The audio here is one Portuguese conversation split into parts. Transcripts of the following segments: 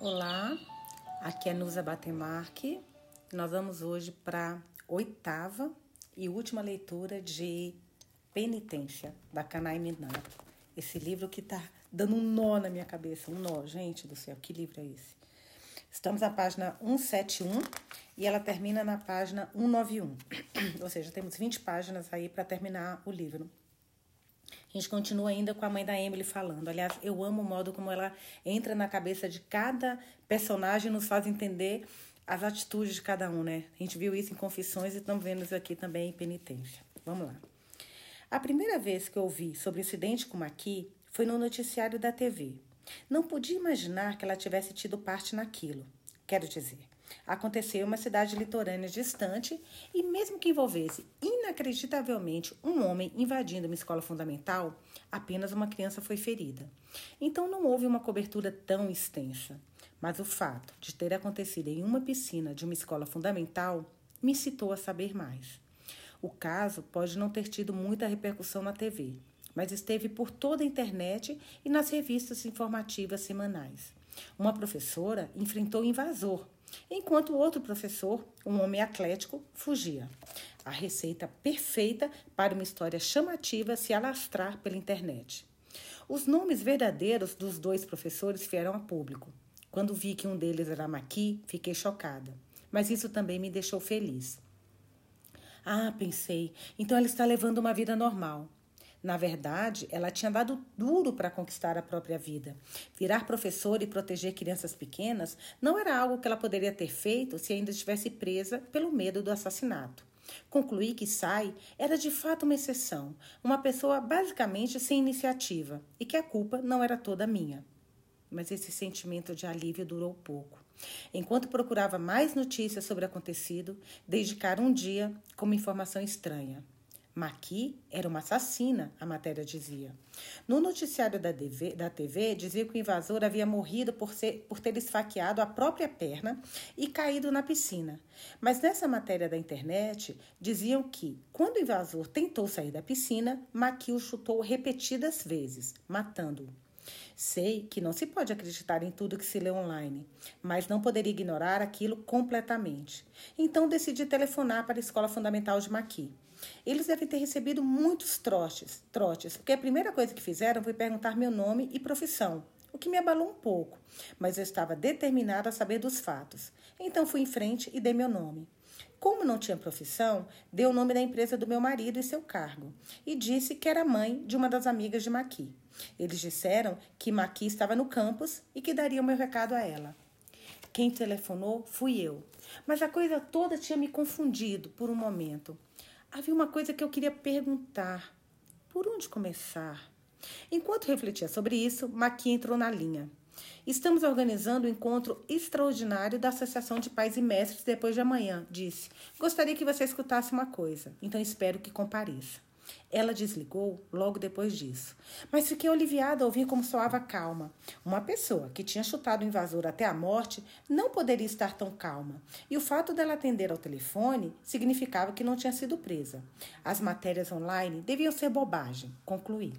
Olá, aqui é Nusa Batemarque. Nós vamos hoje para oitava e última leitura de Penitência, da Kanai Minato. Esse livro que está dando um nó na minha cabeça, um nó, gente do céu, que livro é esse? Estamos na página 171 e ela termina na página 191. Ou seja, temos 20 páginas aí para terminar o livro. A gente continua ainda com a mãe da Emily falando. Aliás, eu amo o modo como ela entra na cabeça de cada personagem nos faz entender as atitudes de cada um, né? A gente viu isso em Confissões e estamos vendo isso aqui também em Penitência. Vamos lá. A primeira vez que eu ouvi sobre o incidente com Maqui foi no noticiário da TV. Não podia imaginar que ela tivesse tido parte naquilo. Quero dizer, aconteceu em uma cidade litorânea distante e, mesmo que envolvesse inacreditavelmente um homem invadindo uma escola fundamental, apenas uma criança foi ferida. Então não houve uma cobertura tão extensa. Mas o fato de ter acontecido em uma piscina de uma escola fundamental me citou a saber mais. O caso pode não ter tido muita repercussão na TV, mas esteve por toda a internet e nas revistas informativas semanais. Uma professora enfrentou o invasor, enquanto outro professor, um homem atlético, fugia. A receita perfeita para uma história chamativa se alastrar pela internet. Os nomes verdadeiros dos dois professores vieram a público. Quando vi que um deles era Maqui, fiquei chocada. Mas isso também me deixou feliz. Ah, pensei, então ela está levando uma vida normal. Na verdade, ela tinha dado duro para conquistar a própria vida. Virar professora e proteger crianças pequenas não era algo que ela poderia ter feito se ainda estivesse presa pelo medo do assassinato. Concluí que Sai era de fato uma exceção, uma pessoa basicamente sem iniciativa e que a culpa não era toda minha. Mas esse sentimento de alívio durou pouco. Enquanto procurava mais notícias sobre o acontecido, dedicar um dia com uma informação estranha. Maqui era uma assassina, a matéria dizia. No noticiário da TV, da TV, dizia que o invasor havia morrido por, ser, por ter esfaqueado a própria perna e caído na piscina. Mas nessa matéria da internet, diziam que, quando o invasor tentou sair da piscina, Maqui o chutou repetidas vezes, matando-o. Sei que não se pode acreditar em tudo que se lê online, mas não poderia ignorar aquilo completamente. Então decidi telefonar para a Escola Fundamental de Maqui. Eles devem ter recebido muitos trotes, trotes, porque a primeira coisa que fizeram foi perguntar meu nome e profissão, o que me abalou um pouco, mas eu estava determinada a saber dos fatos. Então fui em frente e dei meu nome. Como não tinha profissão, dei o nome da empresa do meu marido e seu cargo, e disse que era mãe de uma das amigas de Maqui. Eles disseram que Maqui estava no campus e que daria o meu recado a ela. Quem telefonou fui eu, mas a coisa toda tinha me confundido por um momento. Havia uma coisa que eu queria perguntar. Por onde começar? Enquanto refletia sobre isso, Maqui entrou na linha. Estamos organizando um encontro extraordinário da Associação de Pais e Mestres depois de amanhã, disse. Gostaria que você escutasse uma coisa, então espero que compareça. Ela desligou logo depois disso. Mas fiquei aliviada ao ouvir como soava calma. Uma pessoa que tinha chutado o invasor até a morte não poderia estar tão calma. E o fato dela atender ao telefone significava que não tinha sido presa. As matérias online deviam ser bobagem, concluí.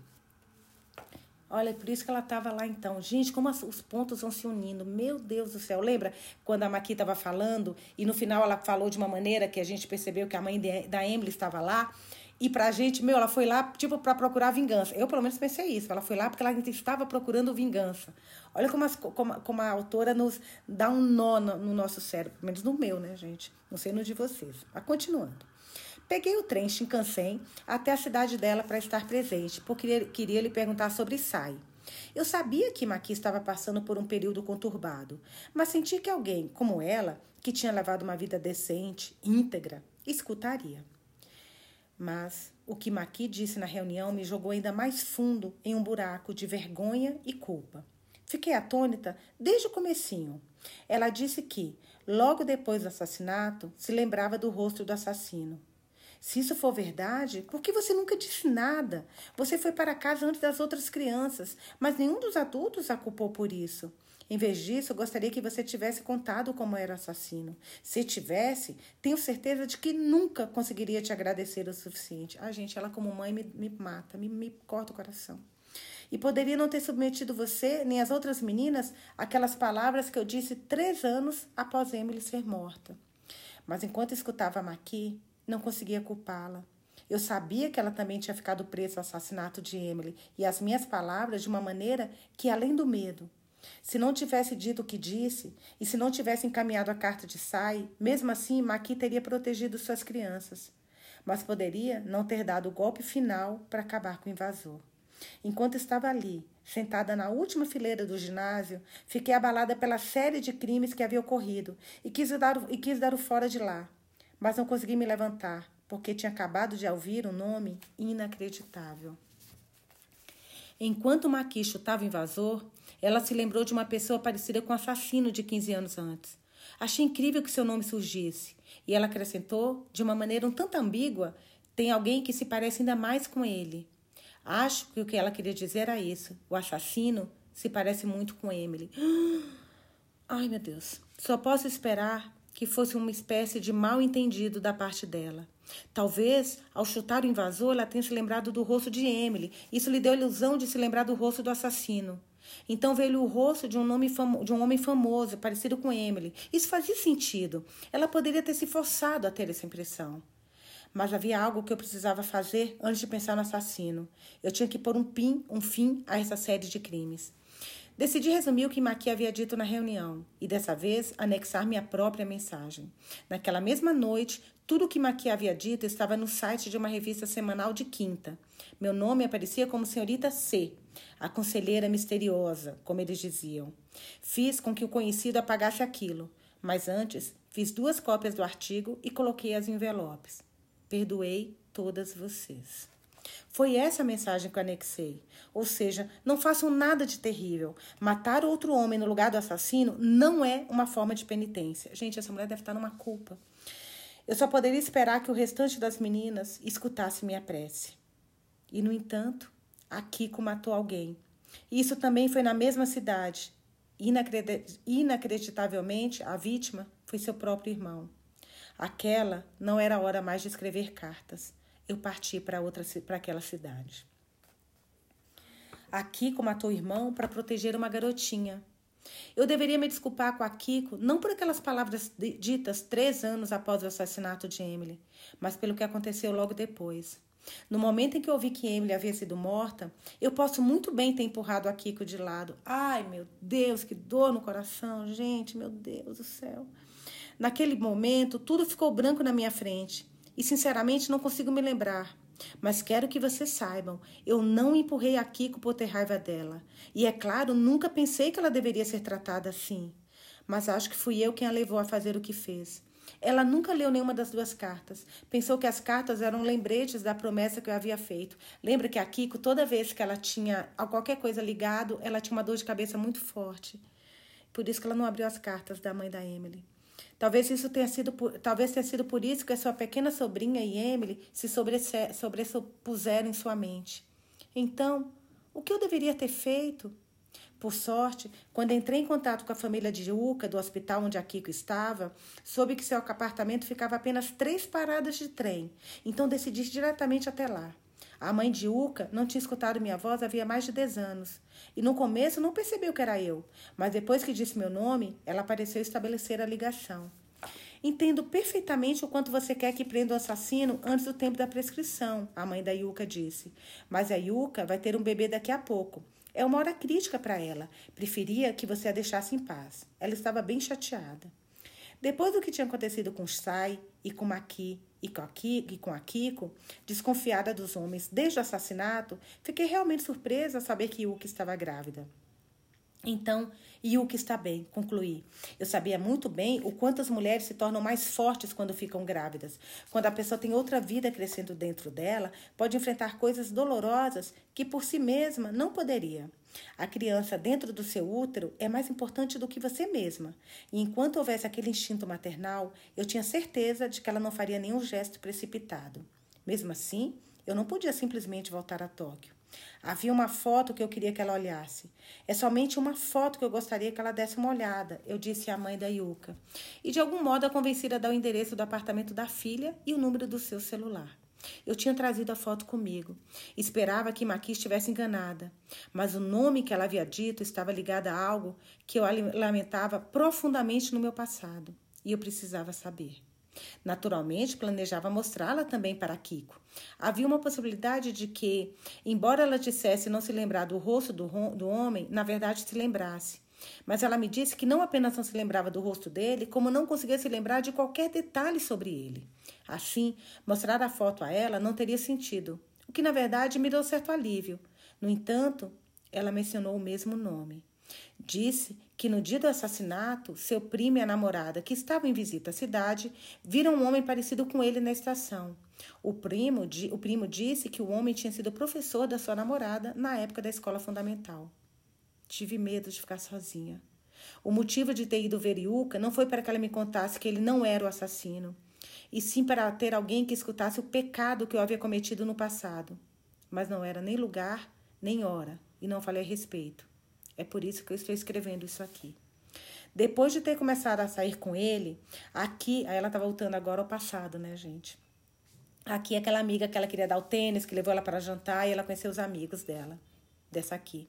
Olha, por isso que ela estava lá então. Gente, como os pontos vão se unindo. Meu Deus do céu. Lembra quando a Maqui estava falando e no final ela falou de uma maneira que a gente percebeu que a mãe de, da Emily estava lá? E pra gente, meu, ela foi lá, tipo, para procurar vingança. Eu, pelo menos, pensei isso. Ela foi lá porque ela estava procurando vingança. Olha como, as, como, como a autora nos dá um nó no, no, nosso cérebro. Pelo menos no meu, né, gente? Não sei no de vocês. Mas continuando. Peguei o trem Shinkansen até a cidade dela para estar presente, porque queria, lhe perguntar sobre Sai. Eu sabia que Maqui estava passando por um período conturbado, mas senti que alguém, como ela, que tinha levado uma vida decente, íntegra, escutaria. Mas o que Maqui disse na reunião me jogou ainda mais fundo em um buraco de vergonha e culpa. Fiquei atônita desde o comecinho. Ela disse que, logo depois do assassinato, se lembrava do rosto do assassino. Se isso for verdade, por que você nunca disse nada? Você foi para casa antes das outras crianças, mas nenhum dos adultos a culpou por isso. Em vez disso, gostaria que você tivesse contado como era o assassino. Se tivesse, tenho certeza de que nunca conseguiria te agradecer o suficiente. Ah, gente, ela como mãe me, me mata, me, me corta o coração. E poderia não ter submetido você, nem as outras meninas, aquelas palavras que eu disse três anos após Emily ser morta. Mas enquanto escutava a Maqui, não conseguia culpá-la. Eu sabia que ela também tinha ficado presa ao assassinato de Emily e as minhas palavras de uma maneira que, além do medo, se não tivesse dito o que disse e se não tivesse encaminhado a carta de Sai, mesmo assim Maqui teria protegido suas crianças, mas poderia não ter dado o golpe final para acabar com o invasor. Enquanto estava ali, sentada na última fileira do ginásio, fiquei abalada pela série de crimes que havia ocorrido e quis dar, e quis dar o fora de lá. Mas não consegui me levantar, porque tinha acabado de ouvir um nome inacreditável. Enquanto Maqui chutava o invasor, ela se lembrou de uma pessoa parecida com o assassino de 15 anos antes. Achei incrível que seu nome surgisse. E ela acrescentou, de uma maneira um tanto ambígua, tem alguém que se parece ainda mais com ele. Acho que o que ela queria dizer era isso. O assassino se parece muito com Emily. Ai, meu Deus. Só posso esperar que fosse uma espécie de mal entendido da parte dela. Talvez, ao chutar o invasor, ela tenha se lembrado do rosto de Emily. Isso lhe deu a ilusão de se lembrar do rosto do assassino. Então veio o rosto de um, nome de um homem famoso, parecido com Emily. Isso fazia sentido. Ela poderia ter se forçado a ter essa impressão. Mas havia algo que eu precisava fazer antes de pensar no assassino. Eu tinha que pôr um, pin, um fim a essa série de crimes. Decidi resumir o que Maqui havia dito na reunião e, dessa vez, anexar minha própria mensagem. Naquela mesma noite, tudo o que Maqui havia dito estava no site de uma revista semanal de quinta. Meu nome aparecia como Senhorita C, a conselheira misteriosa, como eles diziam. Fiz com que o conhecido apagasse aquilo, mas antes fiz duas cópias do artigo e coloquei as envelopes. Perdoei todas vocês. Foi essa a mensagem que eu anexei. Ou seja, não façam nada de terrível. Matar outro homem no lugar do assassino não é uma forma de penitência. Gente, essa mulher deve estar numa culpa. Eu só poderia esperar que o restante das meninas escutasse minha prece. E, no entanto, a Kiko matou alguém. Isso também foi na mesma cidade. Inacreditavelmente, a vítima foi seu próprio irmão. Aquela não era hora mais de escrever cartas. Eu parti para outra para aquela cidade. A Kiko matou o irmão para proteger uma garotinha. Eu deveria me desculpar com a Kiko, não por aquelas palavras ditas três anos após o assassinato de Emily, mas pelo que aconteceu logo depois. No momento em que ouvi que Emily havia sido morta, eu posso muito bem ter empurrado a Kiko de lado. Ai, meu Deus, que dor no coração, gente, meu Deus do céu. Naquele momento, tudo ficou branco na minha frente e, sinceramente, não consigo me lembrar. Mas quero que vocês saibam, eu não empurrei a Kiko por ter raiva dela. E é claro, nunca pensei que ela deveria ser tratada assim. Mas acho que fui eu quem a levou a fazer o que fez. Ela nunca leu nenhuma das duas cartas. Pensou que as cartas eram lembretes da promessa que eu havia feito. Lembra que a Kiko, toda vez que ela tinha a qualquer coisa ligado, ela tinha uma dor de cabeça muito forte. Por isso que ela não abriu as cartas da mãe da Emily. Talvez isso tenha sido por, talvez tenha sido por isso que a sua pequena sobrinha e Emily se sobressupuseram em sua mente. Então, o que eu deveria ter feito? Por sorte, quando entrei em contato com a família de Uca, do hospital onde a Kiko estava, soube que seu apartamento ficava apenas três paradas de trem, então decidi ir diretamente até lá. A mãe de Uca não tinha escutado minha voz havia mais de dez anos, e no começo não percebeu que era eu, mas depois que disse meu nome, ela pareceu estabelecer a ligação. Entendo perfeitamente o quanto você quer que prenda o assassino antes do tempo da prescrição, a mãe da Yuka disse. Mas a Yuka vai ter um bebê daqui a pouco. É uma hora crítica para ela. Preferia que você a deixasse em paz. Ela estava bem chateada. Depois do que tinha acontecido com Sai e com Maki e com, a Kiko, a desconfiada dos homens desde o assassinato, fiquei realmente surpresa ao saber que Yuki estava grávida. Então, Yuki está bem, concluí. Eu sabia muito bem o quanto as mulheres se tornam mais fortes quando ficam grávidas. Quando a pessoa tem outra vida crescendo dentro dela, pode enfrentar coisas dolorosas que por si mesma não poderia. A criança dentro do seu útero é mais importante do que você mesma. E enquanto houvesse aquele instinto maternal, eu tinha certeza de que ela não faria nenhum gesto precipitado. Mesmo assim, eu não podia simplesmente voltar a Tóquio. Havia uma foto que eu queria que ela olhasse. É somente uma foto que eu gostaria que ela desse uma olhada, eu disse à mãe da Yuka. E de algum modo a convenci a dar o endereço do apartamento da filha e o número do seu celular. Eu tinha trazido a foto comigo. Esperava que Maqui estivesse enganada, mas o nome que ela havia dito estava ligado a algo que eu lamentava profundamente no meu passado e eu precisava saber. Naturalmente, planejava mostrá-la também para Kiko. Havia uma possibilidade de que, embora ela dissesse não se lembrar do rosto do, do homem, na verdade se lembrasse. Mas ela me disse que não apenas não se lembrava do rosto dele, como não conseguia se lembrar de qualquer detalhe sobre ele. Assim, mostrar a foto a ela não teria sentido, o que na verdade me deu certo alívio. No entanto, ela mencionou o mesmo nome. Disse que no dia do assassinato, seu primo e a namorada, que estavam em visita à cidade, viram um homem parecido com ele na estação. O primo, o primo disse que o homem tinha sido professor da sua namorada na época da escola fundamental. Tive medo de ficar sozinha. O motivo de ter ido ver Yuka não foi para que ela me contasse que ele não era o assassino, e sim para ter alguém que escutasse o pecado que eu havia cometido no passado. Mas não era nem lugar, nem hora, e não falei a respeito. É por isso que eu estou escrevendo isso aqui. Depois de ter começado a sair com ele, aqui, aí ela tá voltando agora ao passado, né, gente? Aqui aquela amiga que ela queria dar o tênis, que levou ela para jantar e ela conheceu os amigos dela, dessa aqui.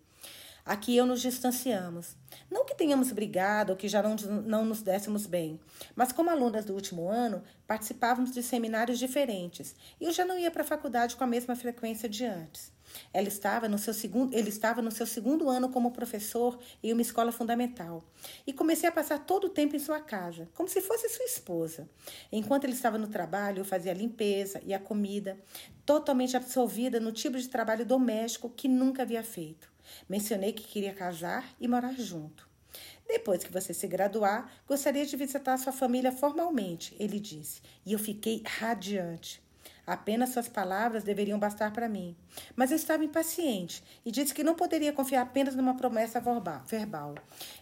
Aqui eu nos distanciamos. Não que tenhamos brigado ou que já não, não nos dessemos bem, mas como alunas do último ano, participávamos de seminários diferentes e eu já não ia para a faculdade com a mesma frequência de antes. Ela estava no seu segundo, ele estava no seu segundo ano como professor em uma escola fundamental. E comecei a passar todo o tempo em sua casa, como se fosse sua esposa. Enquanto ele estava no trabalho, eu fazia a limpeza e a comida, totalmente absorvida no tipo de trabalho doméstico que nunca havia feito. Mencionei que queria casar e morar junto. Depois que você se graduar, gostaria de visitar sua família formalmente, ele disse, e eu fiquei radiante. Apenas suas palavras deveriam bastar para mim. Mas eu estava impaciente e disse que não poderia confiar apenas numa promessa verbal.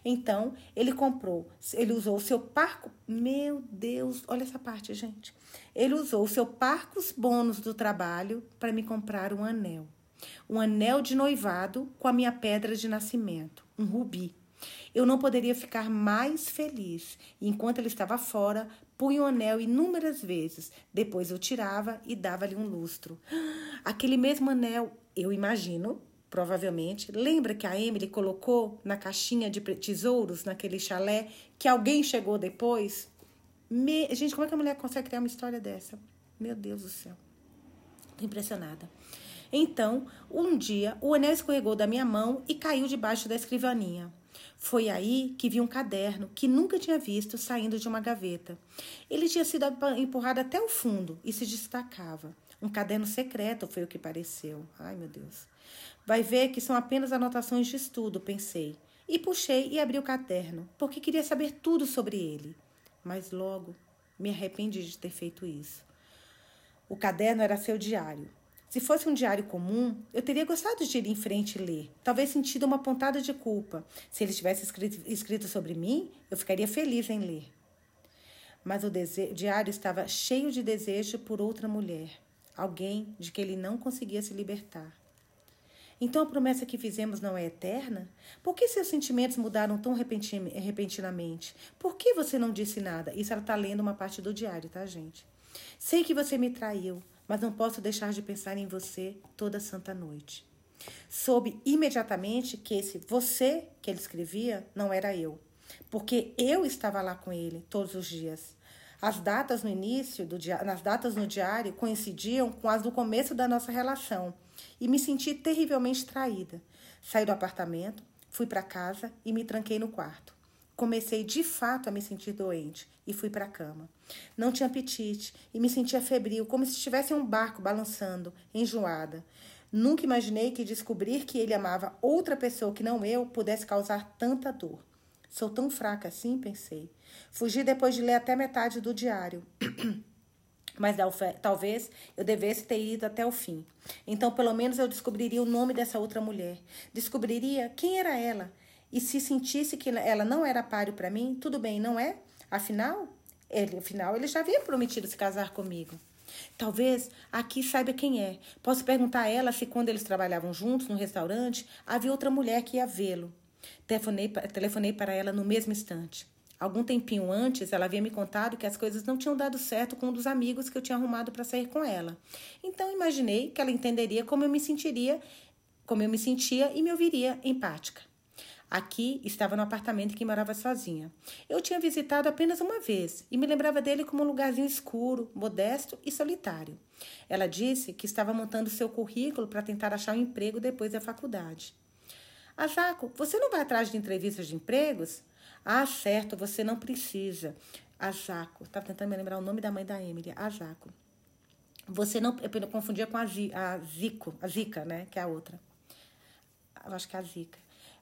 Então, ele comprou, ele usou o seu parco. Meu Deus, olha essa parte, gente. Ele usou o seu parcos bônus do trabalho para me comprar um anel um anel de noivado com a minha pedra de nascimento, um rubi. Eu não poderia ficar mais feliz. Enquanto ele estava fora, punha o anel inúmeras vezes. Depois eu tirava e dava-lhe um lustro. Aquele mesmo anel, eu imagino, provavelmente, lembra que a Emily colocou na caixinha de tesouros, naquele chalé, que alguém chegou depois? Me... Gente, como é que a mulher consegue criar uma história dessa? Meu Deus do céu. Tô impressionada. Então, um dia, o anel escorregou da minha mão e caiu debaixo da escrivaninha. Foi aí que vi um caderno que nunca tinha visto saindo de uma gaveta. Ele tinha sido empurrado até o fundo e se destacava. Um caderno secreto foi o que pareceu. Ai, meu Deus. Vai ver que são apenas anotações de estudo, pensei. E puxei e abri o caderno, porque queria saber tudo sobre ele. Mas logo me arrependi de ter feito isso. O caderno era seu diário. Se fosse um diário comum, eu teria gostado de ir em frente e ler, talvez sentido uma pontada de culpa. Se ele tivesse escrito, escrito sobre mim, eu ficaria feliz em ler. Mas o, diário estava cheio de desejo por outra mulher, alguém de que ele não conseguia se libertar. Então a promessa que fizemos não é eterna? Por que seus sentimentos mudaram tão repentinamente? Por que você não disse nada? Isso ela está lendo uma parte do diário, tá, gente? Sei que você me traiu, mas não posso deixar de pensar em você toda santa noite. Soube imediatamente que esse você que ele escrevia não era eu, porque eu estava lá com ele todos os dias. As datas no início do diário, nas datas no diário coincidiam com as do começo da nossa relação e me senti terrivelmente traída. Saí do apartamento, fui para casa e me tranquei no quarto. Comecei de fato a me sentir doente e fui para a cama. Não tinha apetite e me sentia febril, como se estivesse em um barco balançando, enjoada. Nunca imaginei que descobrir que ele amava outra pessoa que não eu pudesse causar tanta dor. Sou tão fraca assim, pensei. Fugi depois de ler até metade do diário. Mas talvez eu devesse ter ido até o fim. Então, pelo menos, eu descobriria o nome dessa outra mulher. Descobriria quem era ela e se sentisse que ela não era páreo para mim, tudo bem, não é? Afinal, ele, afinal, ele já havia prometido se casar comigo. Talvez aqui saiba quem é. Posso perguntar a ela se, quando eles trabalhavam juntos no restaurante, havia outra mulher que ia vê-lo. Telefonei, telefonei para ela no mesmo instante. Algum tempinho antes, ela havia me contado que as coisas não tinham dado certo com um dos amigos que eu tinha arrumado para sair com ela. Então imaginei que ela entenderia como eu me sentiria, como eu me sentia e me ouviria empática. Aqui estava no apartamento que morava sozinha. Eu tinha visitado apenas uma vez e me lembrava dele como um lugarzinho escuro, modesto e solitário. Ela disse que estava montando seu currículo para tentar achar um emprego depois da faculdade. Azaco, você não vai atrás de entrevistas de empregos? Ah, certo, você não precisa. Azaco, estava tentando me lembrar o nome da mãe da Emily. Azaco. Você não. Eu confundia com a Zico, a Zica, né? Que é a outra. Eu acho que é a Zica.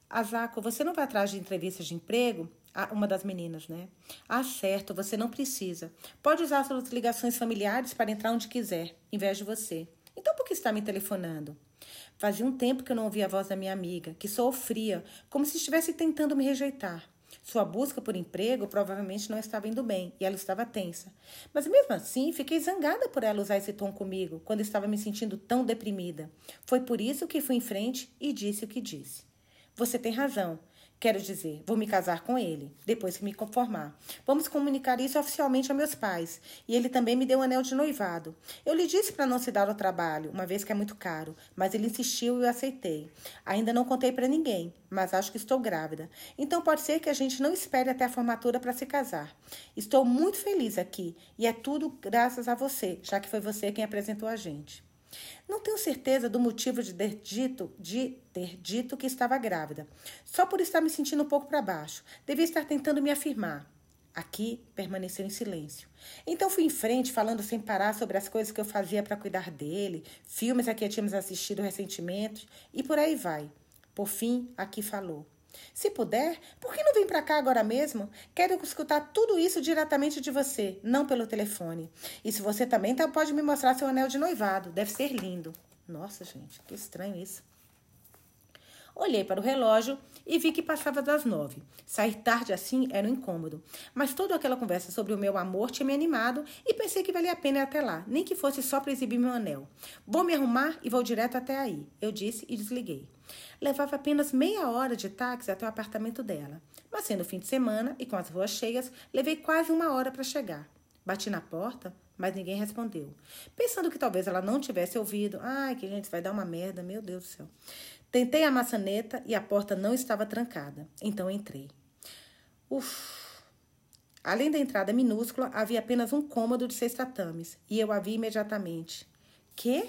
Azaco, você não vai atrás de entrevistas de emprego? Uma das meninas, né? Ah, certo, você não precisa. Pode usar suas ligações familiares para entrar onde quiser, em vez de você. Então por que está me telefonando? Fazia um tempo que eu não ouvia a voz da minha amiga, que sofria, como se estivesse tentando me rejeitar. Sua busca por emprego provavelmente não estava indo bem e ela estava tensa. Mas mesmo assim, fiquei zangada por ela usar esse tom comigo quando estava me sentindo tão deprimida. Foi por isso que fui em frente e disse o que disse. Você tem razão. Quero dizer, vou me casar com ele, depois que me conformar. Vamos comunicar isso oficialmente a meus pais. E ele também me deu um anel de noivado. Eu lhe disse para não se dar ao trabalho, uma vez que é muito caro, mas ele insistiu e eu aceitei. Ainda não contei para ninguém, mas acho que estou grávida. Então pode ser que a gente não espere até a formatura para se casar. Estou muito feliz aqui e é tudo graças a você, já que foi você quem apresentou a gente. Não tenho certeza do motivo de ter dito, de ter dito que estava grávida. Só por estar me sentindo um pouco para baixo. Devia estar tentando me afirmar. Aqui permaneceu em silêncio. Então fui em frente, falando sem parar sobre as coisas que eu fazia para cuidar dele, filmes a que tínhamos assistido recentemente e por aí vai. Por fim, aqui falou. Se puder, por que não vem para cá agora mesmo? Quero escutar tudo isso diretamente de você, não pelo telefone. E se você também tá, pode me mostrar seu anel de noivado, deve ser lindo. Nossa, gente, que estranho isso. Olhei para o relógio e vi que passava das nove. Sair tarde assim era um incômodo. Mas toda aquela conversa sobre o meu amor tinha me animado e pensei que valia a pena ir até lá, nem que fosse só para exibir meu anel. Vou me arrumar e vou direto até aí, eu disse e desliguei. Levava apenas meia hora de táxi até o apartamento dela. Mas sendo fim de semana e com as ruas cheias, levei quase uma hora para chegar. Bati na porta, mas ninguém respondeu. Pensando que talvez ela não tivesse ouvido. Ai, que gente, vai dar uma merda, meu Deus do céu. Tentei a maçaneta e a porta não estava trancada. Então entrei. Uf! Além da entrada minúscula, havia apenas um cômodo de seis tatames, e eu a vi imediatamente. Que?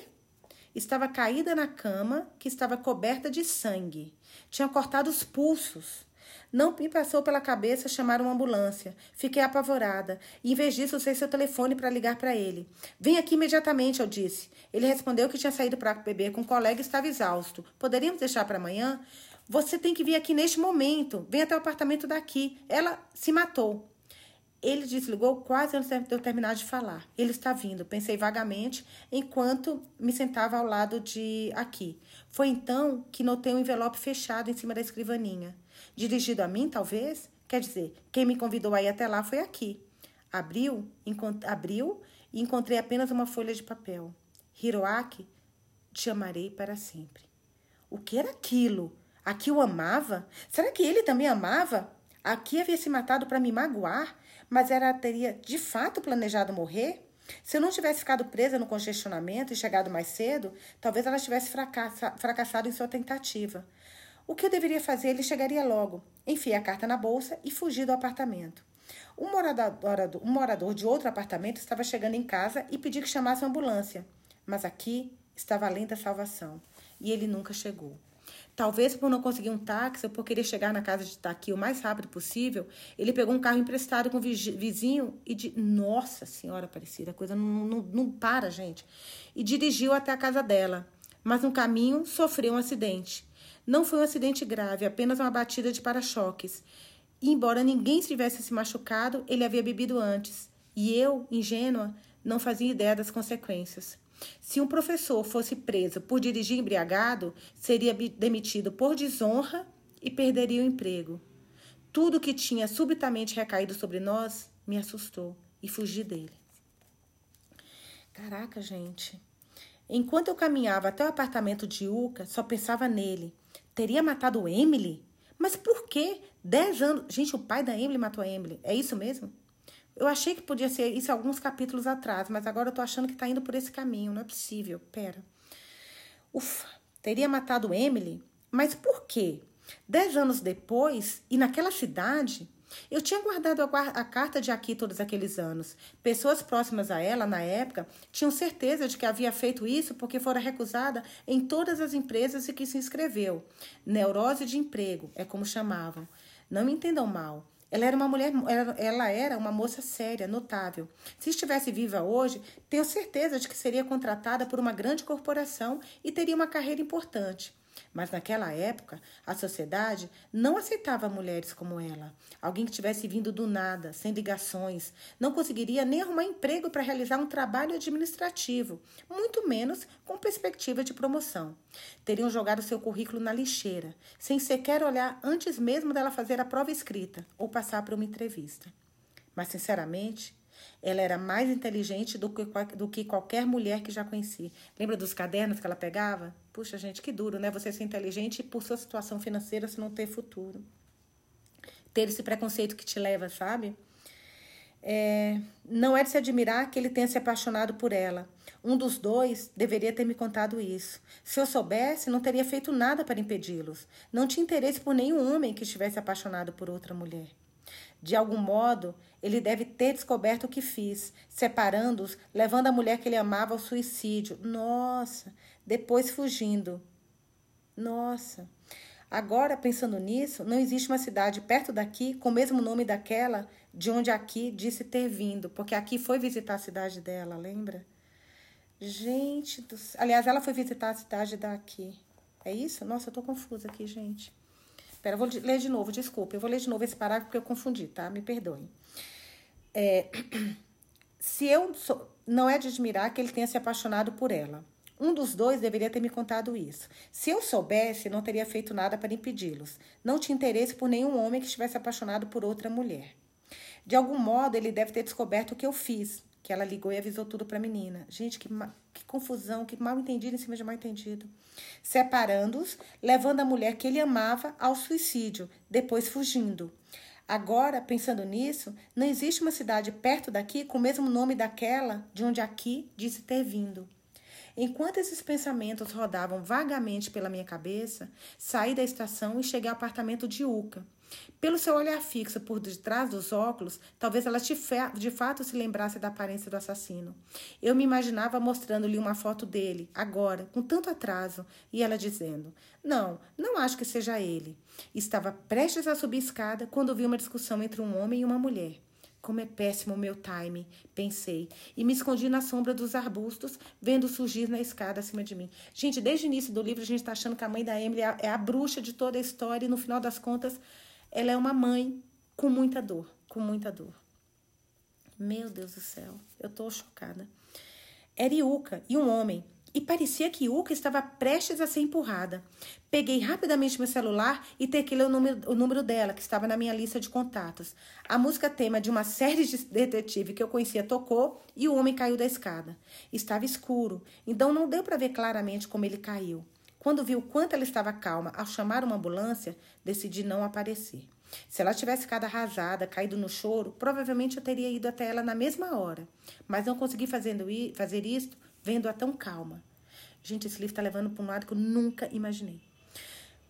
Estava caída na cama, que estava coberta de sangue. Tinha cortado os pulsos. Não me passou pela cabeça chamar uma ambulância. Fiquei apavorada. E, em vez disso, usei seu telefone para ligar para ele. Vem aqui imediatamente, eu disse. Ele respondeu que tinha saído para beber com um colega e estava exausto. Poderíamos deixar para amanhã? Você tem que vir aqui neste momento. Vem até o apartamento daqui. Ela se matou. Ele desligou quase antes de eu terminar de falar. Ele está vindo, pensei vagamente, enquanto me sentava ao lado de aqui. Foi então que notei um envelope fechado em cima da escrivaninha. Dirigido a mim, talvez? Quer dizer, quem me convidou a ir até lá foi aqui. Abriu, abriu e encontrei apenas uma folha de papel. Hiroaki, te amarei para sempre. O que era aquilo? Aqui o amava? Será que ele também amava? Aqui havia se matado para me magoar, mas ela teria de fato planejado morrer? Se eu não tivesse ficado presa no congestionamento e chegado mais cedo, talvez ela tivesse fracassado em sua tentativa. O que eu deveria fazer? Ele chegaria logo. Enfiei a carta na bolsa e fugi do apartamento. Um morador, um morador de outro apartamento estava chegando em casa e pediu que chamasse uma ambulância. Mas aqui estava além da salvação. E ele nunca chegou. Talvez por não conseguir um táxi ou por querer chegar na casa de Taqui o mais rápido possível, ele pegou um carro emprestado com o vizinho e de. Nossa Senhora Aparecida, a coisa não, não, não para, gente. E dirigiu até a casa dela. Mas no caminho sofreu um acidente. Não foi um acidente grave, apenas uma batida de para-choques. E, embora ninguém tivesse se machucado, ele havia bebido antes. E eu, ingênua, não fazia ideia das consequências. Se um professor fosse preso por dirigir embriagado, seria demitido por desonra e perderia o emprego. Tudo que tinha subitamente recaído sobre nós me assustou e fugi dele. Caraca, gente. Enquanto eu caminhava até o apartamento de Uca, só pensava nele. Teria matado Emily? Mas por que? Dez anos. Gente, o pai da Emily matou a Emily. É isso mesmo? Eu achei que podia ser isso alguns capítulos atrás, mas agora eu tô achando que tá indo por esse caminho. Não é possível. Pera. Ufa, teria matado Emily? Mas por quê? Dez anos depois, e naquela cidade, eu tinha guardado a, a, carta de aqui todos aqueles anos. Pessoas próximas a ela, na época, tinham certeza de que havia feito isso porque fora recusada em todas as empresas em que se inscreveu. Neurose de emprego, é como chamavam. Não me entendam mal. Ela era uma mulher, ela era uma moça séria, notável. Se estivesse viva hoje, tenho certeza de que seria contratada por uma grande corporação e teria uma carreira importante. Mas naquela época, a sociedade não aceitava mulheres como ela. Alguém que tivesse vindo do nada, sem ligações, não conseguiria nem arrumar emprego para realizar um trabalho administrativo, muito menos com perspectiva de promoção. Teriam jogado seu currículo na lixeira, sem sequer olhar antes mesmo dela fazer a prova escrita ou passar por uma entrevista. Mas, sinceramente, ela era mais inteligente do que, do que qualquer mulher que já conheci. Lembra dos cadernos que ela pegava? Puxa, gente, que duro, né? Você ser inteligente e por sua situação financeira você não ter futuro. Ter esse preconceito que te leva, sabe? É, não é de se admirar que ele tenha se apaixonado por ela. Um dos dois deveria ter me contado isso. Se eu soubesse, não teria feito nada para impedi-los. Não tinha interesse por nenhum homem que estivesse apaixonado por outra mulher. De algum modo, ele deve ter descoberto o que fiz, separando-os, levando a mulher que ele amava ao suicídio. Nossa! Depois fugindo. Nossa! Agora, pensando nisso, não existe uma cidade perto daqui com o mesmo nome daquela de onde aqui disse ter vindo, porque aqui foi visitar a cidade dela, lembra? Gente do... Aliás, ela foi visitar a cidade daqui. É isso? Nossa, eu tô confusa aqui, gente. Pera, eu vou ler de novo, desculpa. Eu vou ler de novo esse parágrafo porque eu confundi, tá? Me perdoem. É, se eu sou, não é de admirar que ele tenha se apaixonado por ela. Um dos dois deveria ter me contado isso. Se eu soubesse, não teria feito nada para impedi-los. Não tinha interesse por nenhum homem que estivesse apaixonado por outra mulher. De algum modo, ele deve ter descoberto o que eu fiz, que ela ligou e avisou tudo para a menina. Gente, que, que confusão, que mal entendido em cima de mal entendido. Separando-os, levando a mulher que ele amava ao suicídio, depois fugindo. Agora, pensando nisso, não existe uma cidade perto daqui com o mesmo nome daquela de onde aqui disse ter vindo. Enquanto esses pensamentos rodavam vagamente pela minha cabeça, saí da estação e cheguei ao apartamento de Uca. Pelo seu olhar fixo por detrás dos óculos, talvez ela de fato se lembrasse da aparência do assassino. Eu me imaginava mostrando-lhe uma foto dele, agora, com tanto atraso, e ela dizendo: Não, não acho que seja ele. Estava prestes a subir a escada quando vi uma discussão entre um homem e uma mulher. Como é péssimo o meu time, pensei, e me escondi na sombra dos arbustos, vendo surgir na escada acima de mim. Gente, desde o início do livro a gente está achando que a mãe da Emily é a, é a bruxa de toda a história, e no final das contas ela é uma mãe com muita dor, com muita dor. Meu Deus do céu, eu tô chocada. Era Iuca e um homem, e parecia que Iuca estava prestes a ser empurrada. Peguei rapidamente meu celular e tequei o número, o número dela, que estava na minha lista de contatos. A música tema de uma série de detetive que eu conhecia tocou e o homem caiu da escada. Estava escuro, então não deu para ver claramente como ele caiu. Quando viu quanto ela estava calma ao chamar uma ambulância, decidi não aparecer. Se ela tivesse ficado arrasada, caído no choro, provavelmente eu teria ido até ela na mesma hora. Mas não consegui fazendo, fazer isto vendo-a tão calma. Gente, esse livro está levando para um lado que eu nunca imaginei.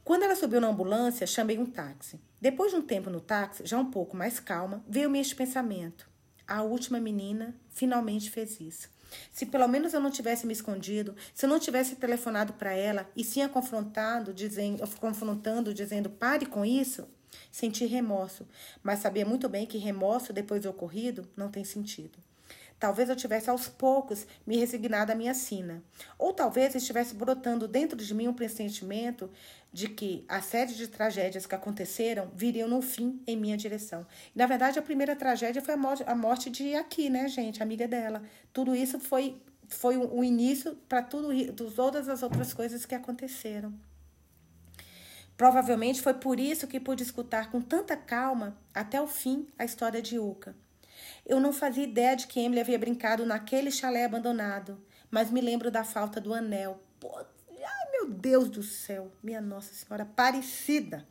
Quando ela subiu na ambulância, chamei um táxi. Depois de um tempo no táxi, já um pouco mais calma, veio-me este pensamento. A última menina finalmente fez isso. Se pelo menos eu não tivesse me escondido, se eu não tivesse telefonado para ela e sim a confrontado, dizendo, confrontando, dizendo pare com isso, senti remorso, mas sabia muito bem que remorso depois do ocorrido não tem sentido. Talvez eu tivesse aos poucos me resignado à minha sina. Ou talvez estivesse brotando dentro de mim um pressentimento de que a série de tragédias que aconteceram viriam no fim em minha direção. Na verdade, a primeira tragédia foi a morte, de aqui, né, gente, amiga dela. Tudo isso foi foi o início para tudo todas as outras coisas que aconteceram. Provavelmente foi por isso que pude escutar com tanta calma até o fim a história de Uca. Eu não fazia ideia de que Emily havia brincado naquele chalé abandonado, mas me lembro da falta do anel. Pô, ai, meu Deus do céu, minha Nossa Senhora Aparecida.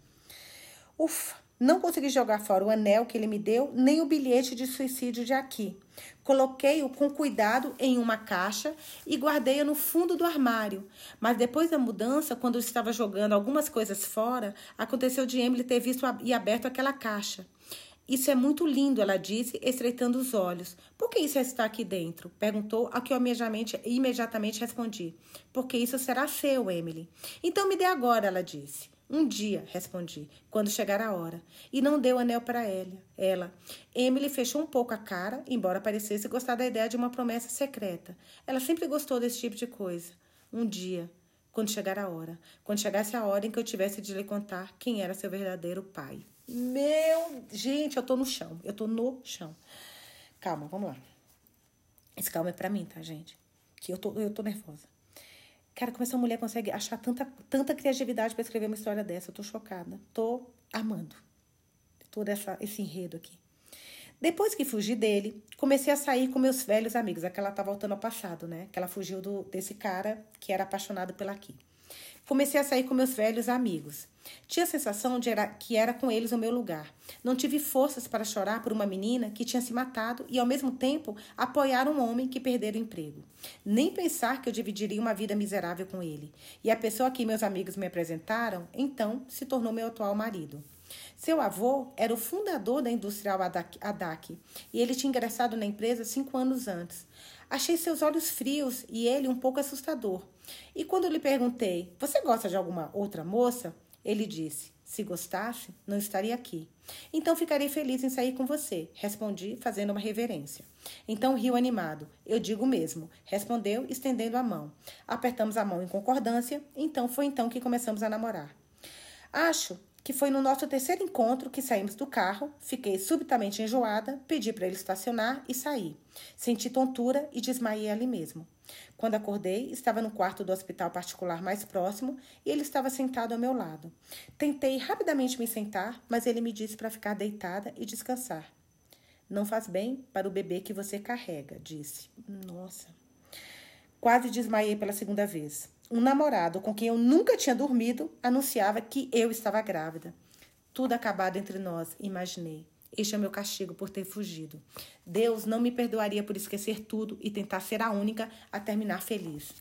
Ufa, Não consegui jogar fora o anel que ele me deu, nem o bilhete de suicídio de aqui. Coloquei-o com cuidado em uma caixa e guardei-o no fundo do armário. Mas depois da mudança, quando eu estava jogando algumas coisas fora, aconteceu de Emily ter visto e aberto aquela caixa. Isso é muito lindo, ela disse, estreitando os olhos. Por que isso está aqui dentro? Perguntou, a que eu imediatamente, imediatamente respondi. Porque isso será seu, Emily. Então me dê agora, ela disse. Um dia, respondi, quando chegar a hora. E não deu anel para ela. ela. Emily fechou um pouco a cara, embora parecesse gostar da ideia de uma promessa secreta. Ela sempre gostou desse tipo de coisa. Um dia, quando chegar a hora. Quando chegasse a hora em que eu tivesse de lhe contar quem era seu verdadeiro pai. Meu. Gente, eu tô no chão. Eu tô no chão. Calma, vamos lá. Esse calma é pra mim, tá, gente? Que eu tô, eu tô nervosa. Cara, como essa mulher consegue achar tanta, tanta criatividade para escrever uma história dessa? Eu tô chocada. Tô amando todo essa, esse enredo aqui. Depois que fugi dele, comecei a sair com meus velhos amigos. Aquela tá voltando ao passado, né? Que ela fugiu do, desse cara que era apaixonado pela Ki. Comecei a sair com meus velhos amigos. Tinha a sensação de era, que era com eles o meu lugar. Não tive forças para chorar por uma menina que tinha se matado e, ao mesmo tempo, apoiar um homem que perdera o emprego. Nem pensar que eu dividiria uma vida miserável com ele. E a pessoa que meus amigos me apresentaram, então, se tornou meu atual marido. Seu avô era o fundador da industrial Adak e ele tinha ingressado na empresa cinco anos antes. Achei seus olhos frios e ele um pouco assustador. E quando lhe perguntei: Você gosta de alguma outra moça? Ele disse: Se gostasse, não estaria aqui. Então ficarei feliz em sair com você, respondi, fazendo uma reverência. Então riu animado. Eu digo mesmo, respondeu, estendendo a mão. Apertamos a mão em concordância, então foi então que começamos a namorar. Acho que foi no nosso terceiro encontro que saímos do carro, fiquei subitamente enjoada, pedi para ele estacionar e saí. Senti tontura e desmaiei ali mesmo. Quando acordei, estava no quarto do hospital particular mais próximo e ele estava sentado ao meu lado. Tentei rapidamente me sentar, mas ele me disse para ficar deitada e descansar. Não faz bem para o bebê que você carrega, disse. Nossa. Quase desmaiei pela segunda vez. Um namorado com quem eu nunca tinha dormido anunciava que eu estava grávida. Tudo acabado entre nós, imaginei. Este é meu castigo por ter fugido. Deus não me perdoaria por esquecer tudo e tentar ser a única a terminar feliz.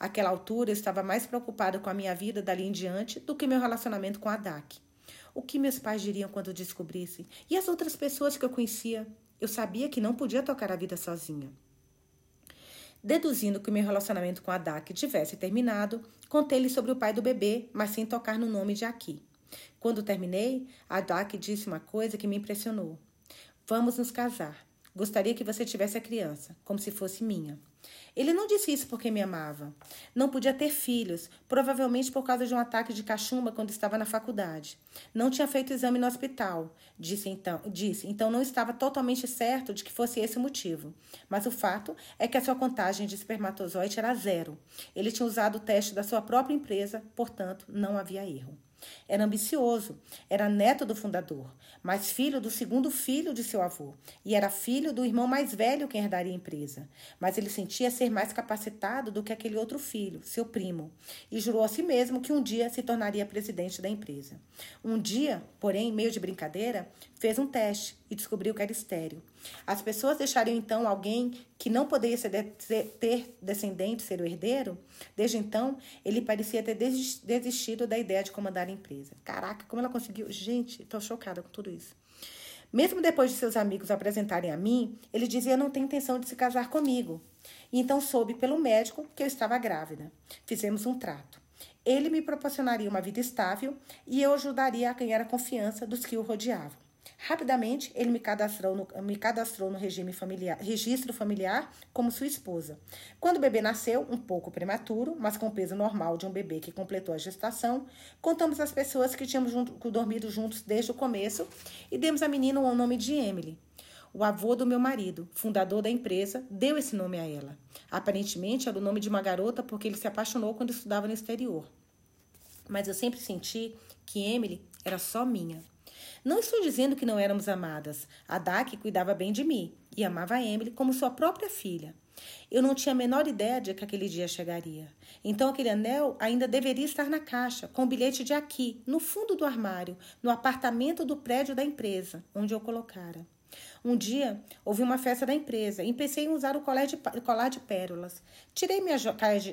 Àquela altura, eu estava mais preocupada com a minha vida dali em diante do que meu relacionamento com a DAC. O que meus pais diriam quando descobrissem? E as outras pessoas que eu conhecia? Eu sabia que não podia tocar a vida sozinha. Deduzindo que o meu relacionamento com a DAC tivesse terminado, contei-lhe sobre o pai do bebê, mas sem tocar no nome de Aqui. Quando terminei, a Dak disse uma coisa que me impressionou. Vamos nos casar. Gostaria que você tivesse a criança, como se fosse minha. Ele não disse isso porque me amava. Não podia ter filhos, provavelmente por causa de um ataque de cachumba quando estava na faculdade. Não tinha feito exame no hospital, disse então, disse, então não estava totalmente certo de que fosse esse o motivo. Mas o fato é que a sua contagem de espermatozoide era zero. Ele tinha usado o teste da sua própria empresa, portanto, não havia erro. Era ambicioso, era neto do fundador, mas filho do segundo filho de seu avô, e era filho do irmão mais velho que herdaria a empresa. Mas ele sentia ser mais capacitado do que aquele outro filho, seu primo, e jurou a si mesmo que um dia se tornaria presidente da empresa. Um dia, porém, meio de brincadeira, fez um teste e descobriu que era estéreo. As pessoas deixariam então alguém que não poderia de, ter descendente ser o herdeiro? Desde então, ele parecia ter desistido da ideia de comandar a empresa. Caraca, como ela conseguiu? Gente, estou chocada com tudo isso. Mesmo depois de seus amigos apresentarem a mim, ele dizia não tem intenção de se casar comigo. E então soube pelo médico que eu estava grávida. Fizemos um trato. Ele me proporcionaria uma vida estável e eu ajudaria a ganhar a confiança dos que o rodeavam. Rapidamente, ele me cadastrou no, me cadastrou no regime familiar, registro familiar como sua esposa. Quando o bebê nasceu, um pouco prematuro, mas com o peso normal de um bebê que completou a gestação, contamos às pessoas que tínhamos junto, dormido juntos desde o começo e demos à menina o nome de Emily. O avô do meu marido, fundador da empresa, deu esse nome a ela. Aparentemente era o nome de uma garota porque ele se apaixonou quando estudava no exterior. Mas eu sempre senti que Emily era só minha. Não estou dizendo que não éramos amadas. A Dak cuidava bem de mim e amava a Emily como sua própria filha. Eu não tinha a menor ideia de que aquele dia chegaria. Então aquele anel ainda deveria estar na caixa, com o bilhete de aqui, no fundo do armário, no apartamento do prédio da empresa, onde eu colocara. Um dia, houve uma festa da empresa e pensei em usar o colar de, colar de pérolas. Tirei minha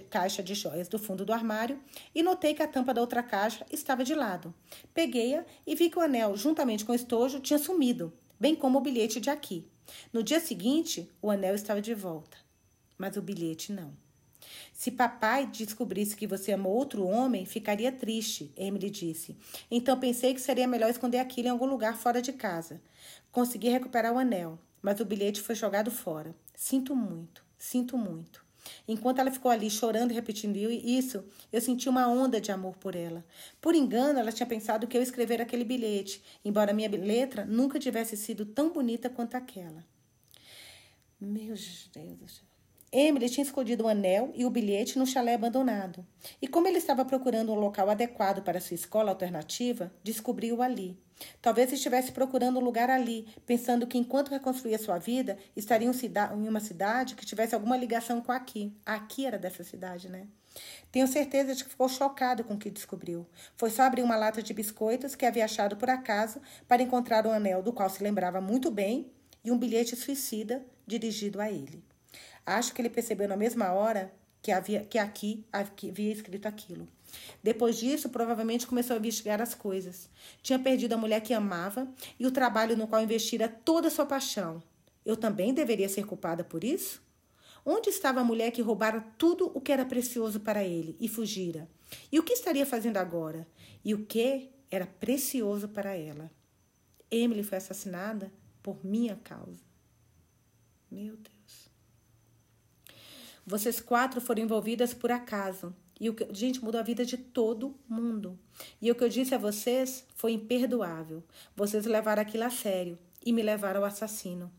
caixa de joias do fundo do armário e notei que a tampa da outra caixa estava de lado. Peguei-a e vi que o anel, juntamente com o estojo, tinha sumido, bem como o bilhete de aqui. No dia seguinte, o anel estava de volta, mas o bilhete não. Se papai descobrisse que você amou outro homem, ficaria triste, Emily disse. Então pensei que seria melhor esconder aquilo em algum lugar fora de casa. Consegui recuperar o anel, mas o bilhete foi jogado fora. Sinto muito, sinto muito. Enquanto ela ficou ali chorando e repetindo isso, eu senti uma onda de amor por ela. Por engano, ela tinha pensado que eu escrevera aquele bilhete, embora minha letra nunca tivesse sido tão bonita quanto aquela. Meu Deus do céu. Emily tinha escondido o anel e o bilhete no chalé abandonado. E como ele estava procurando um local adequado para sua escola alternativa, descobriu-o ali. Talvez estivesse procurando um lugar ali, pensando que enquanto reconstruía sua vida, estaria em uma cidade que tivesse alguma ligação com aqui. Aqui era dessa cidade, né? Tenho certeza de que ficou chocado com o que descobriu. Foi só abrir uma lata de biscoitos que havia achado por acaso para encontrar um anel do qual se lembrava muito bem e um bilhete suicida dirigido a ele. Acho que ele percebeu na mesma hora que, havia, que aqui havia escrito aquilo. Depois disso, provavelmente começou a investigar as coisas. Tinha perdido a mulher que amava e o trabalho no qual investira toda a sua paixão. Eu também deveria ser culpada por isso? Onde estava a mulher que roubara tudo o que era precioso para ele e fugira? E o que estaria fazendo agora? E o que era precioso para ela? Emily foi assassinada por minha causa. Meu Deus. Vocês quatro foram envolvidas por acaso. E o que, gente, mudou a vida de todo mundo. E o que eu disse a vocês foi imperdoável. Vocês levaram aquilo a sério e me levaram ao assassino.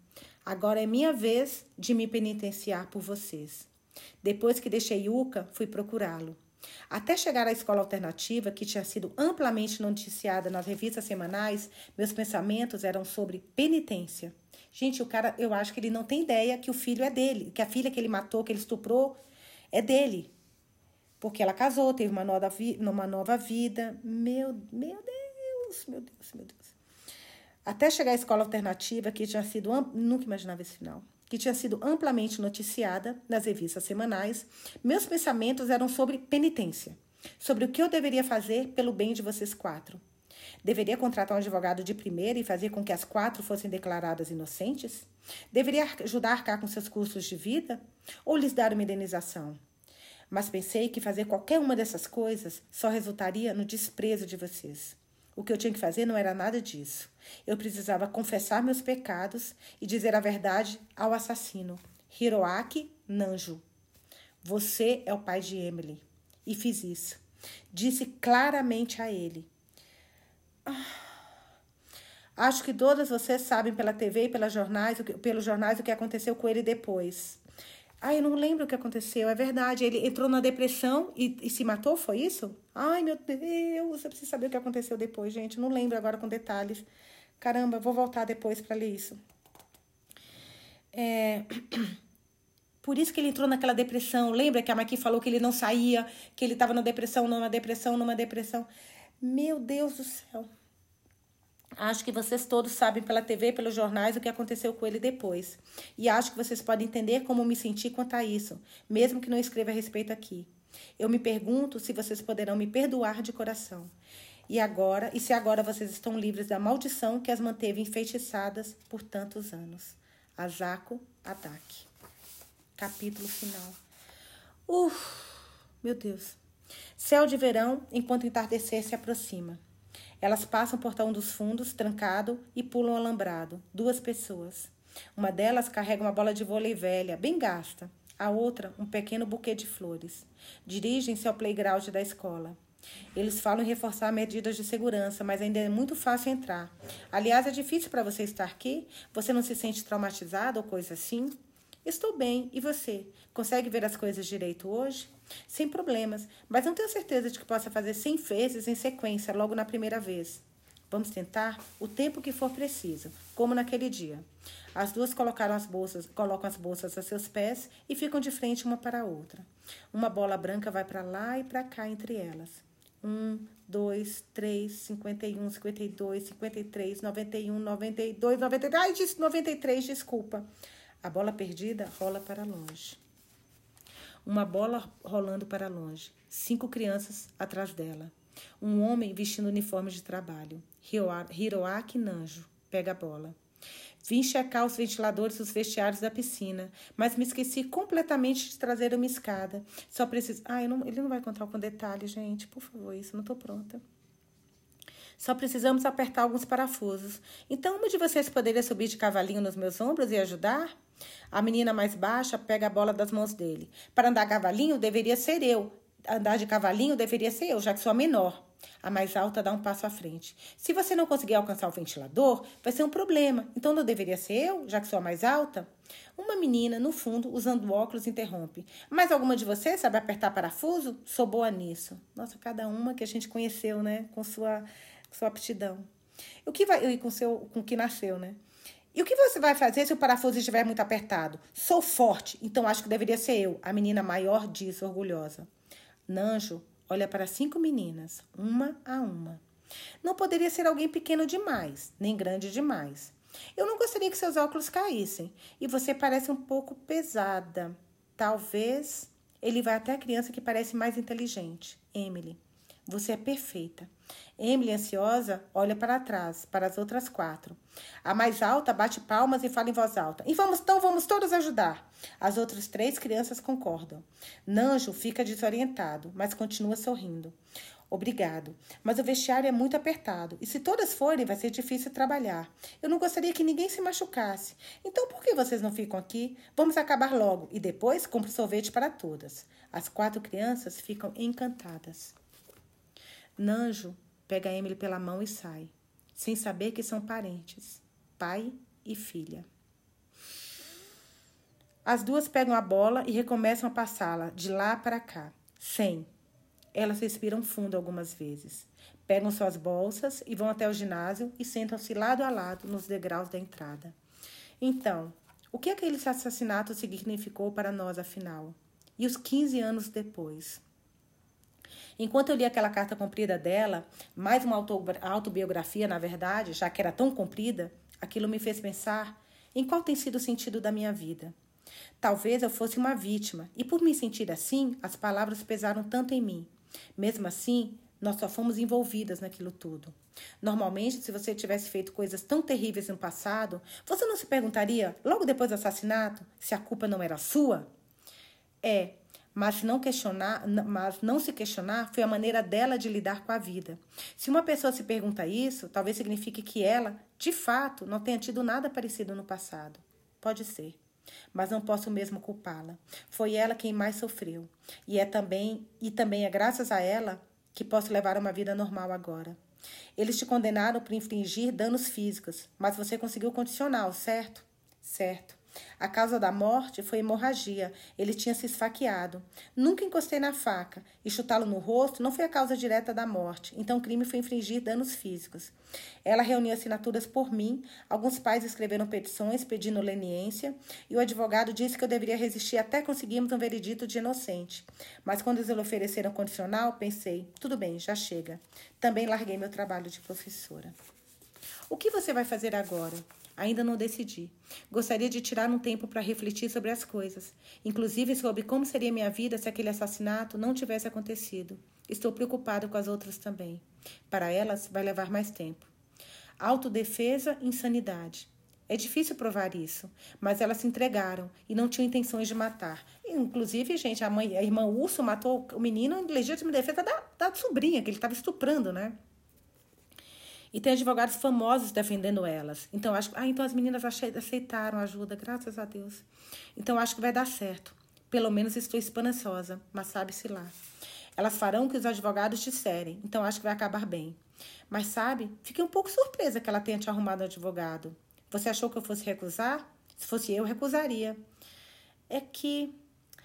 Agora é minha vez de me penitenciar por vocês. Depois que deixei Yuka, fui procurá-lo. Até chegar à escola alternativa, que tinha sido amplamente noticiada nas revistas semanais, meus pensamentos eram sobre penitência. Gente, o cara, eu acho que ele não tem ideia que o filho é dele, que a filha que ele matou, que ele estuprou, é dele. Porque ela casou, teve uma nova, uma nova vida. Meu, meu Deus, meu Deus, meu Deus. Até chegar à escola alternativa, que tinha sido. Nunca imaginava esse final. Que tinha sido amplamente noticiada nas revistas semanais, meus pensamentos eram sobre penitência. Sobre o que eu deveria fazer pelo bem de vocês quatro. Deveria contratar um advogado de primeira e fazer com que as quatro fossem declaradas inocentes? Deveria ajudar a arcar com seus custos de vida? Ou lhes dar uma indenização? Mas pensei que fazer qualquer uma dessas coisas só resultaria no desprezo de vocês. O que eu tinha que fazer não era nada disso. Eu precisava confessar meus pecados e dizer a verdade ao assassino, Hiroaki Nanjo. Você é o pai de Emily. E fiz isso. Disse claramente a ele: Acho que todas vocês sabem pela TV e pelas jornais, pelos jornais o que aconteceu com ele depois. Ai, eu não lembro o que aconteceu, é verdade. Ele entrou na depressão e, e se matou, foi isso? Ai, meu Deus, eu preciso saber o que aconteceu depois, gente. Não lembro agora com detalhes. Caramba, vou voltar depois para ler isso. É... Por isso que ele entrou naquela depressão. Lembra que a Maqui falou que ele não saía, que ele estava na depressão, numa depressão, numa depressão. Meu Deus do céu. Acho que vocês todos sabem pela TV pelos jornais o que aconteceu com ele depois. E acho que vocês podem entender como me senti quanto a isso, mesmo que não escreva a respeito aqui. Eu me pergunto se vocês poderão me perdoar de coração. E agora, e se agora vocês estão livres da maldição que as manteve enfeitiçadas por tantos anos. Azako Adak. Capítulo final. Uf, meu Deus. Céu de verão, enquanto o entardecer se aproxima. Elas passam o portão dos fundos, trancado, e pulam alambrado. Duas pessoas. Uma delas carrega uma bola de vôlei velha, bem gasta. A outra, um pequeno buquê de flores. Dirigem-se ao playground da escola. Eles falam em reforçar medidas de segurança, mas ainda é muito fácil entrar. Aliás, é difícil para você estar aqui? Você não se sente traumatizado ou coisa assim? Estou bem. E você? Consegue ver as coisas direito hoje? Sem problemas, mas não tenho certeza de que possa fazer 100 vezes em sequência logo na primeira vez. Vamos tentar o tempo que for preciso, como naquele dia. As duas colocaram as bolsas, colocam as bolsas a seus pés e ficam de frente uma para a outra. Uma bola branca vai para lá e para cá entre elas. Um, dois, três, cinquenta e um, cinquenta e dois, cinquenta e três, noventa e um, noventa e dois, noventa e três. Ai, disse noventa e três, desculpa. A bola perdida rola para longe. Uma bola rolando para longe. Cinco crianças atrás dela. Um homem vestindo uniforme de trabalho. Hiroaki Nanjo pega a bola. Vim checar os ventiladores dos vestiários da piscina, mas me esqueci completamente de trazer uma escada. Só preciso. Ah, não... ele não vai contar com detalhe, gente. Por favor, isso, não estou pronta. Só precisamos apertar alguns parafusos. Então, uma de vocês poderia subir de cavalinho nos meus ombros e ajudar? A menina mais baixa pega a bola das mãos dele. Para andar cavalinho, deveria ser eu. Andar de cavalinho deveria ser eu, já que sou a menor. A mais alta dá um passo à frente. Se você não conseguir alcançar o ventilador, vai ser um problema. Então não deveria ser eu, já que sou a mais alta? Uma menina, no fundo, usando óculos, interrompe. Mas alguma de vocês sabe apertar parafuso? Sou boa nisso. Nossa, cada uma que a gente conheceu, né? Com sua, sua aptidão. O que vai. E com seu. com que nasceu, né? E o que você vai fazer se o parafuso estiver muito apertado? Sou forte, então acho que deveria ser eu. A menina maior diz, orgulhosa. Nanjo olha para cinco meninas, uma a uma. Não poderia ser alguém pequeno demais, nem grande demais. Eu não gostaria que seus óculos caíssem. E você parece um pouco pesada. Talvez ele vai até a criança que parece mais inteligente. Emily, você é perfeita. Emily, ansiosa, olha para trás, para as outras quatro. A mais alta bate palmas e fala em voz alta. E vamos, então vamos todos ajudar. As outras três crianças concordam. Nanjo fica desorientado, mas continua sorrindo. Obrigado, mas o vestiário é muito apertado e se todas forem, vai ser difícil trabalhar. Eu não gostaria que ninguém se machucasse. Então por que vocês não ficam aqui? Vamos acabar logo e depois compro sorvete para todas. As quatro crianças ficam encantadas. Nanjo pega Emily pela mão e sai, sem saber que são parentes, pai e filha. As duas pegam a bola e recomeçam a passá-la de lá para cá, sem. Elas respiram fundo algumas vezes. Pegam suas bolsas e vão até o ginásio e sentam-se lado a lado nos degraus da entrada. Então, o que aquele assassinato significou para nós, afinal? E os 15 anos depois? Enquanto eu li aquela carta comprida dela, mais uma autobiografia, na verdade, já que era tão comprida, aquilo me fez pensar em qual tem sido o sentido da minha vida. Talvez eu fosse uma vítima, e por me sentir assim, as palavras pesaram tanto em mim. Mesmo assim, nós só fomos envolvidas naquilo tudo. Normalmente, se você tivesse feito coisas tão terríveis no passado, você não se perguntaria, logo depois do assassinato, se a culpa não era sua? É, mas não questionar, mas não se questionar foi a maneira dela de lidar com a vida. Se uma pessoa se pergunta isso, talvez signifique que ela, de fato, não tenha tido nada parecido no passado. Pode ser, mas não posso mesmo culpá-la. Foi ela quem mais sofreu, e é também e também é graças a ela que posso levar uma vida normal agora. Eles te condenaram por infligir danos físicos, mas você conseguiu condicional, certo? Certo. A causa da morte foi hemorragia. Ele tinha se esfaqueado. Nunca encostei na faca e chutá-lo no rosto não foi a causa direta da morte. Então o crime foi infligir danos físicos. Ela reuniu assinaturas por mim. Alguns pais escreveram petições pedindo leniência e o advogado disse que eu deveria resistir até conseguirmos um veredito de inocente. Mas quando eles ofereceram condicional, pensei: tudo bem, já chega. Também larguei meu trabalho de professora. O que você vai fazer agora? Ainda não decidi. Gostaria de tirar um tempo para refletir sobre as coisas, inclusive sobre como seria minha vida se aquele assassinato não tivesse acontecido. Estou preocupado com as outras também. Para elas, vai levar mais tempo. Autodefesa, insanidade. É difícil provar isso, mas elas se entregaram e não tinham intenções de matar. Inclusive, gente, a, mãe, a irmã Urso matou o menino em legítima defesa da, da sobrinha, que ele estava estuprando, né? E tem advogados famosos defendendo elas. Então, acho ah, então as meninas aceitaram ajuda, graças a Deus. Então, acho que vai dar certo. Pelo menos estou esperançosa, mas sabe-se lá. Elas farão o que os advogados disserem, então acho que vai acabar bem. Mas sabe, fiquei um pouco surpresa que ela tenha te arrumado um advogado. Você achou que eu fosse recusar? Se fosse eu, recusaria. É que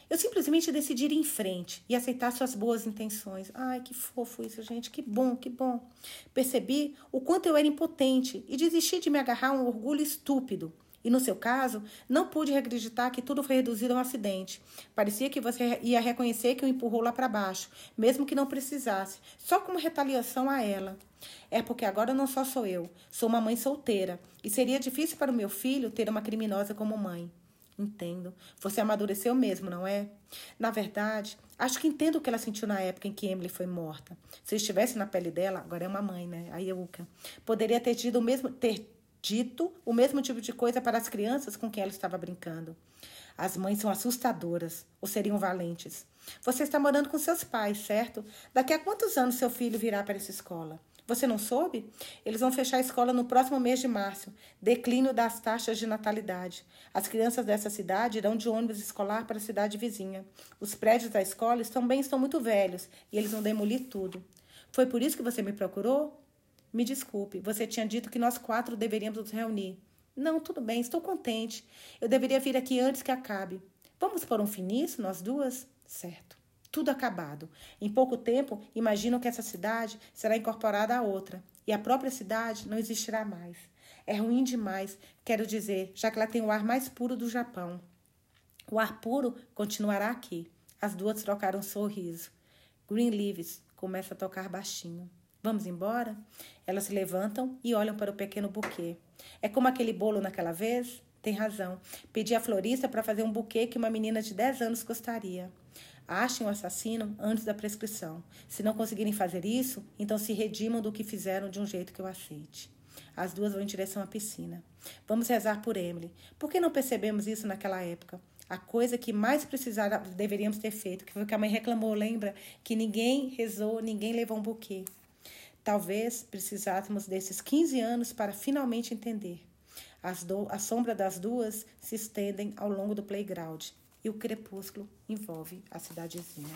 Eu simplesmente decidi ir em frente e aceitar suas boas intenções. Ai, que fofo isso, gente. Que bom, que bom. Percebi o quanto eu era impotente e desisti de me agarrar a um orgulho estúpido. E no seu caso, não pude acreditar que tudo foi reduzido a um acidente. Parecia que você ia reconhecer que o empurrou lá para baixo, mesmo que não precisasse, só como retaliação a ela. É porque agora não só sou eu, sou uma mãe solteira, e seria difícil para o meu filho ter uma criminosa como mãe. Entendo. Você amadureceu mesmo, não é? Na verdade, acho que entendo o que ela sentiu na época em que Emily foi morta. Se eu estivesse na pele dela, agora é uma mãe, né? A Euka. Poderia ter tido o mesmo ter dito o mesmo tipo de coisa para as crianças com quem ela estava brincando. As mães são assustadoras, ou seriam valentes. Você está morando com seus pais, certo? Daqui a quantos anos seu filho virá para essa escola? Você não soube? Eles vão fechar a escola no próximo mês de março. Declínio das taxas de natalidade. As crianças dessa cidade irão de ônibus escolar para a cidade vizinha. Os prédios da escola também estão muito velhos e eles vão demolir tudo. Foi por isso que você me procurou? Me desculpe, você tinha dito que nós quatro deveríamos nos reunir. Não, tudo bem, estou contente. Eu deveria vir aqui antes que acabe. Vamos pôr um fim nisso, nós duas? Certo tudo acabado. Em pouco tempo, imagino que essa cidade será incorporada a outra e a própria cidade não existirá mais. É ruim demais, quero dizer, já que ela tem o ar mais puro do Japão. O ar puro continuará aqui. As duas trocaram um sorriso. Greenleaves começa a tocar baixinho. Vamos embora? Elas se levantam e olham para o pequeno buquê. É como aquele bolo naquela vez? Tem razão. Pedi à florista para fazer um buquê que uma menina de 10 anos gostaria. Achem o assassino antes da prescrição. Se não conseguirem fazer isso, então se redimam do que fizeram de um jeito que eu aceite. As duas vão em direção à piscina. Vamos rezar por Emily. Por que não percebemos isso naquela época? A coisa que mais precisava, deveríamos ter feito, que foi o que a mãe reclamou, lembra? Que ninguém rezou, ninguém levou um buquê. Talvez precisássemos desses 15 anos para finalmente entender. As do, a sombra das duas se estendem ao longo do playground e o crepúsculo envolve a cidadezinha.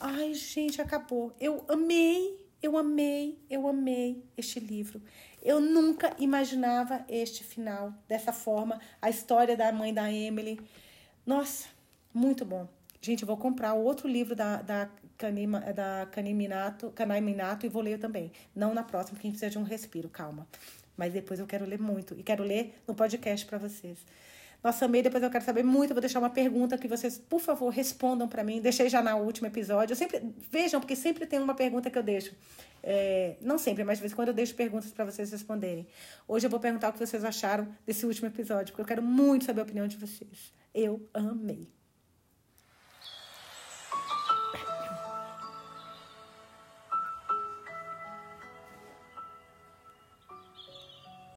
Ai, gente, acabou. Eu amei, eu amei, eu amei este livro. Eu nunca imaginava este final dessa forma, a história da mãe da Emily. Nossa, muito bom. Gente, eu vou comprar outro livro da, da, Canima, da e vou ler também. Não na próxima, porque a gente precisa de um respiro, calma. Mas depois eu quero ler muito. E quero ler no podcast para vocês. Nossa, amei, depois eu quero saber muito. Vou deixar uma pergunta que vocês, por favor, respondam para mim. Deixei já no último episódio. Eu sempre Vejam, porque sempre tem uma pergunta que eu deixo. É, não sempre, mas de vez em quando eu deixo perguntas para vocês responderem. Hoje eu vou perguntar o que vocês acharam desse último episódio, porque eu quero muito saber a opinião de vocês. Eu amei.